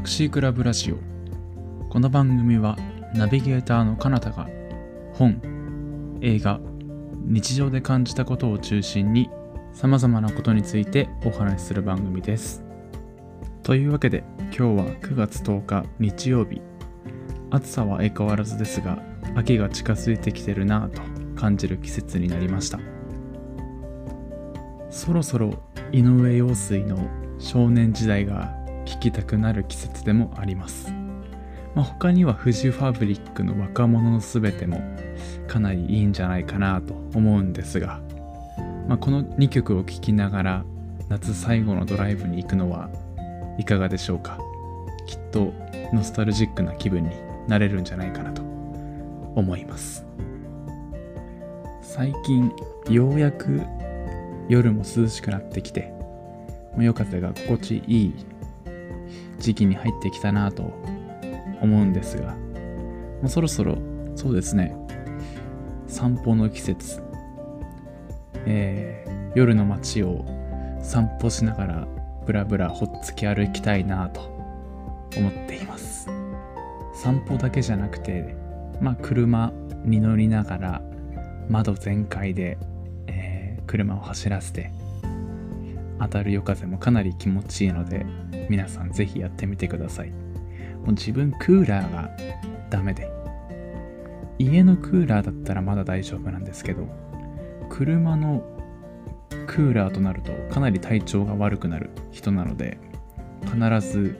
タクシークラブラジオ。この番組はナビゲーターの彼方が本映画日常で感じたことを中心にさまざまなことについてお話しする番組です。というわけで今日は9月10日日曜日。暑さは相変わらずですが秋が近づいてきてるなぁと感じる季節になりました。そろそろ井上陽水の少年時代が聴きたくなる季節でもあります、まあ、他にはフジファブリックの若者のすべてもかなりいいんじゃないかなと思うんですが、まあ、この2曲を聴きながら夏最後のドライブに行くのはいかがでしょうか。きっとノスタルジックな気分になれるんじゃないかなと思います。最近ようやく夜も涼しくなってきて夜風が心地いい時期に入ってきたなと思うんですがもうそろそろそうですね散歩の季節、えー、夜の街を散歩しながらブラブラほっつき歩きたいなと思っています。散歩だけじゃなくてまあ車に乗りながら窓全開で、えー、車を走らせて当たる夜風もかなり気持ちいいので皆さんぜひやってみてください。もう自分クーラーがダメで家のクーラーだったらまだ大丈夫なんですけど車のクーラーとなるとかなり体調が悪くなる人なので必ず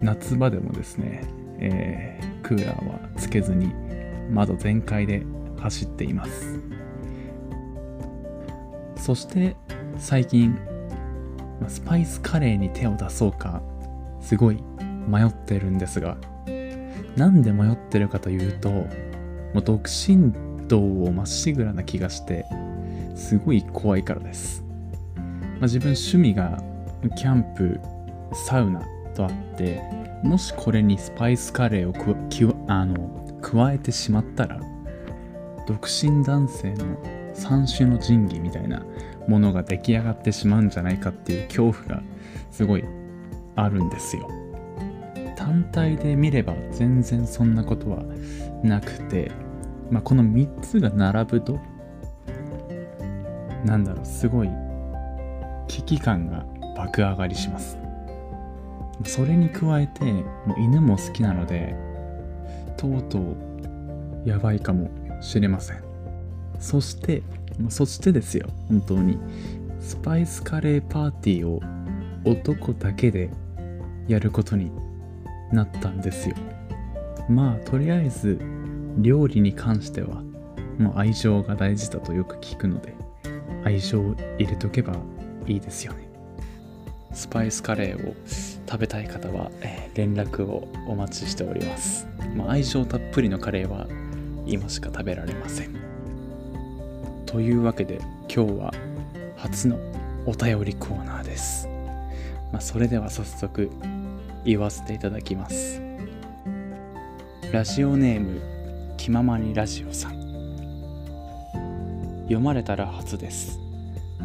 夏場でもですね、えー、クーラーはつけずに窓全開で走っています。そして最近スパイスカレーに手を出そうかすごい迷ってるんですがなんで迷ってるかというともう独身道をまっしぐらな気がしてすごい怖いからです、まあ、自分趣味がキャンプサウナとあってもしこれにスパイスカレーをくあの加えてしまったら独身男性の三種の神器みたいなものが出来上がってしまうんじゃないかっていう恐怖がすごいあるんですよ。単体で見れば全然そんなことはなくて、まあ、この3つが並ぶとなんだろうすごい危機感が爆上がりしますそれに加えてもう犬も好きなのでとうとうやばいかもしれませんそしてそしてですよ。本当に。スパイスカレーパーティーを男だけでやることになったんですよ。まあとりあえず料理に関してはもう愛情が大事だとよく聞くので愛情を入れとけばいいですよね。スパイスカレーを食べたい方は、えー、連絡をお待ちしております、まあ、愛情たっぷりのカレーは今しか食べられません。というわけで今日は初のお便りコーナーです、まあ、それでは早速言わせていただきます。ラジオネーム気ままにラジオさん。読まれたら初です。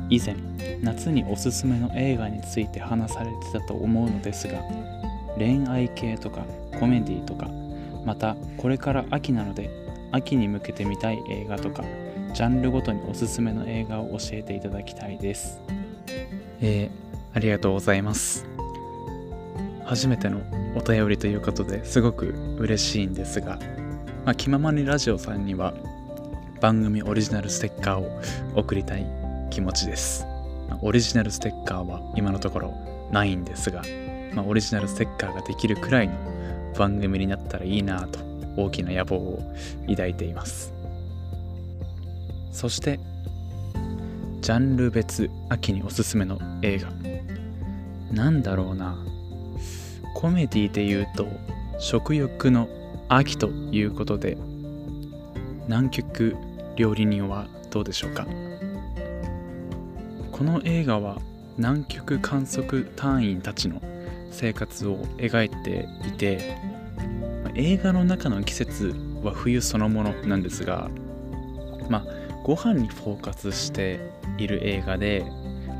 以前夏におすすめの映画について話されてたと思うのですが恋愛系とかコメディとかまたこれから秋なので秋に向けて見たい映画とかジャンルごとにおすすめの映画を教えていただきたいです。えー、ありがとうございます。初めてのお便りということですごく嬉しいんですが、まあ、気ままにラジオさんには番組オリジナルステッカーを送りたい気持ちです。オリジナルステッカーは今のところないんですが、まあ、オリジナルステッカーができるくらいの番組になったらいいなと大きな野望を抱いています。そしてジャンル別秋におすすめの映画。なんだろうな。コメディで言うと食欲の秋ということで南極料理人はどうでしょうか。この映画は南極観測隊員たちの生活を描いていて映画の中の季節は冬そのものなんですがまあご飯にフォーカスしている映画で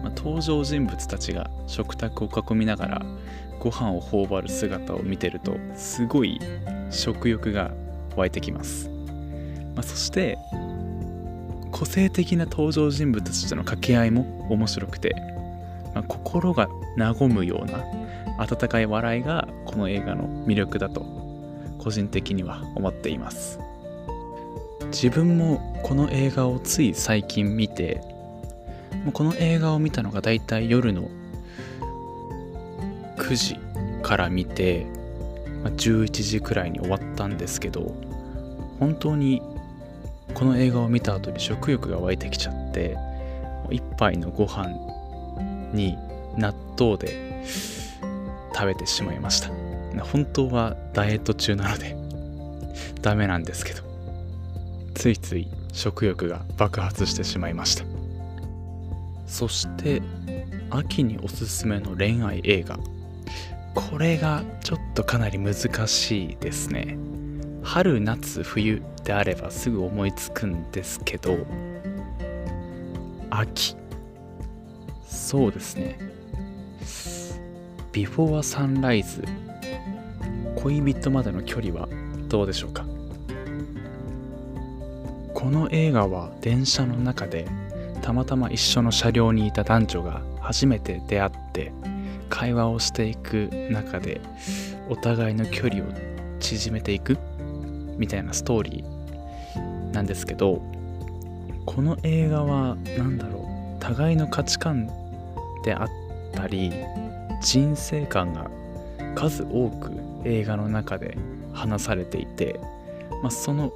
まあ、登場人物たちが食卓を囲みながらご飯を頬張る姿を見てるとすごい食欲が湧いてきます、まあ、そして個性的な登場人物たちとの掛け合いも面白くて、まあ、心が和むような温かい笑いがこの映画の魅力だと個人的には思っています。自分もこの映画をつい最近見てこの映画を見たのがだいたい夜の9時から見て11時くらいに終わったんですけど本当にこの映画を見た後に食欲が湧いてきちゃって一杯のご飯に納豆で食べてしまいました。本当はダイエット中なのでダメなんですけど。ついつい食欲が爆発してしまいました。そして秋におすすめの恋愛映画。これがちょっとかなり難しいですね。春夏冬であればすぐ思いつくんですけど秋。そうですね。ビフォーサンライズ恋人までの距離はどうでしょうか？この映画は電車の中でたまたま一緒の車両にいた男女が初めて出会って会話をしていく中でお互いの距離を縮めていくみたいなストーリーなんですけどこの映画は何だろう互いの価値観であったり人生観が数多く映画の中で話されていて、まあ、その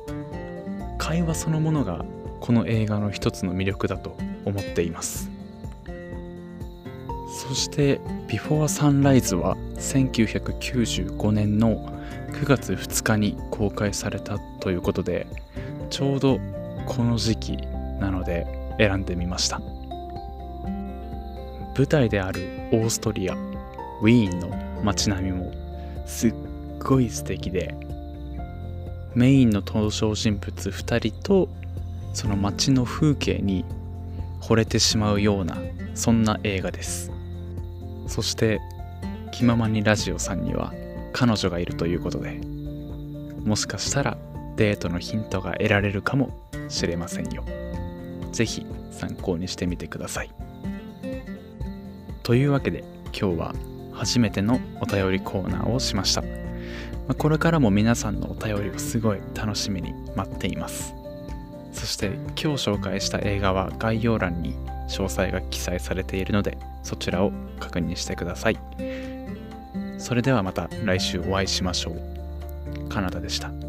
会話そのものがこの映画の一つの魅力だと思っています。そして「ビフォーサンライズは1995年の9月2日に公開されたということでちょうどこの時期なので選んでみました。舞台であるオーストリアウィーンの街並みもすっごい素敵でメインの登場人物2人とその街の風景に惚れてしまうようなそんな映画です。そして気ままにラジオさんには彼女がいるということでもしかしたらデートのヒントが得られるかもしれませんよ。是非参考にしてみてください。というわけで今日は初めてのお便りコーナーをしました。これからも皆さんのお便りをすごい楽しみに待っています。そして今日紹介した映画は概要欄に詳細が記載されているのでそちらを確認してください。それではまた来週お会いしましょう。カナダでした。